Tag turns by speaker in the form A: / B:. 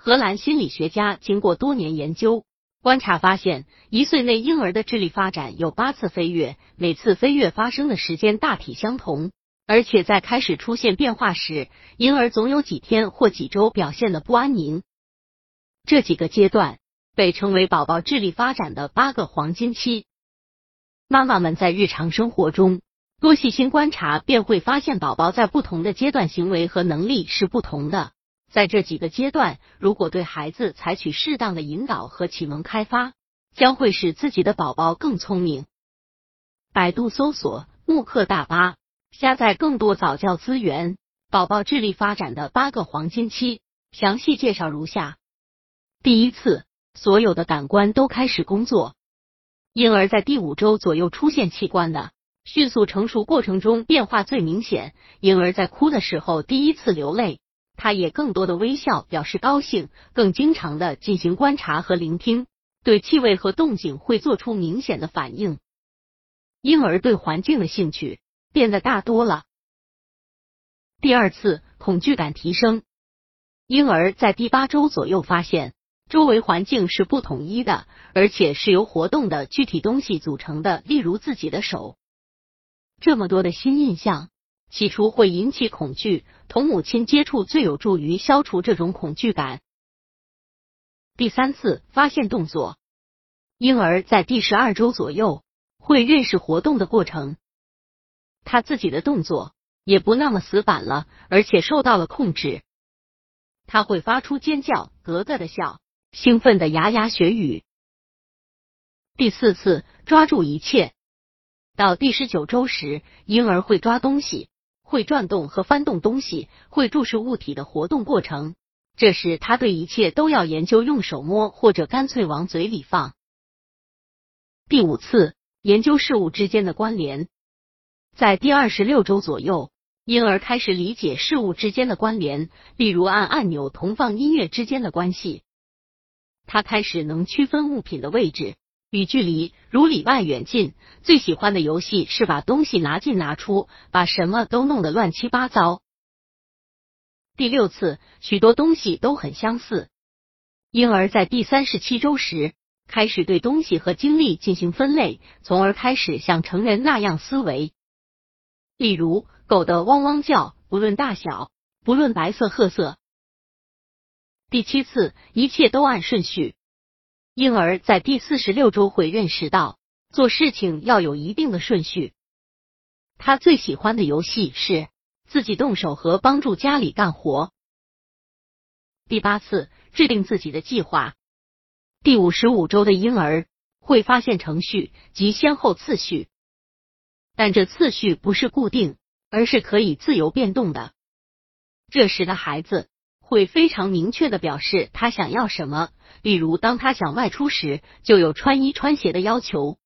A: 荷兰心理学家经过多年研究观察，发现一岁内婴儿的智力发展有八次飞跃，每次飞跃发生的时间大体相同，而且在开始出现变化时，婴儿总有几天或几周表现的不安宁。这几个阶段被称为宝宝智力发展的八个黄金期。妈妈们在日常生活中多细心观察，便会发现宝宝在不同的阶段行为和能力是不同的。在这几个阶段，如果对孩子采取适当的引导和启蒙开发，将会使自己的宝宝更聪明。百度搜索慕课大巴，下载更多早教资源。宝宝智力发展的八个黄金期，详细介绍如下。第一次，所有的感官都开始工作。婴儿在第五周左右出现器官的迅速成熟过程中变化最明显。婴儿在哭的时候第一次流泪，他也更多的微笑表示高兴，更经常的进行观察和聆听，对气味和动静会做出明显的反应。婴儿对环境的兴趣变得大多了。第二次，恐惧感提升。婴儿在第八周左右发现。周围环境是不统一的，而且是由活动的具体东西组成的，例如自己的手。这么多的新印象，起初会引起恐惧，同母亲接触最有助于消除这种恐惧感。第三次发现动作，婴儿在第十二周左右会认识活动的过程，他自己的动作也不那么死板了，而且受到了控制。他会发出尖叫，咯咯的笑。兴奋的牙牙学语。第四次抓住一切，到第十九周时，婴儿会抓东西，会转动和翻动东西，会注视物体的活动过程。这时，他对一切都要研究，用手摸或者干脆往嘴里放。第五次研究事物之间的关联，在第二十六周左右，婴儿开始理解事物之间的关联，例如按按钮同放音乐之间的关系。他开始能区分物品的位置与距离，如里外远近。最喜欢的游戏是把东西拿进拿出，把什么都弄得乱七八糟。第六次，许多东西都很相似。婴儿在第三十七周时开始对东西和经历进行分类，从而开始像成人那样思维。例如，狗的汪汪叫，不论大小，不论白色褐色。第七次，一切都按顺序。婴儿在第四十六周会认识到做事情要有一定的顺序。他最喜欢的游戏是自己动手和帮助家里干活。第八次，制定自己的计划。第五十五周的婴儿会发现程序及先后次序，但这次序不是固定，而是可以自由变动的。这时的孩子。会非常明确的表示他想要什么，例如当他想外出时，就有穿衣穿鞋的要求。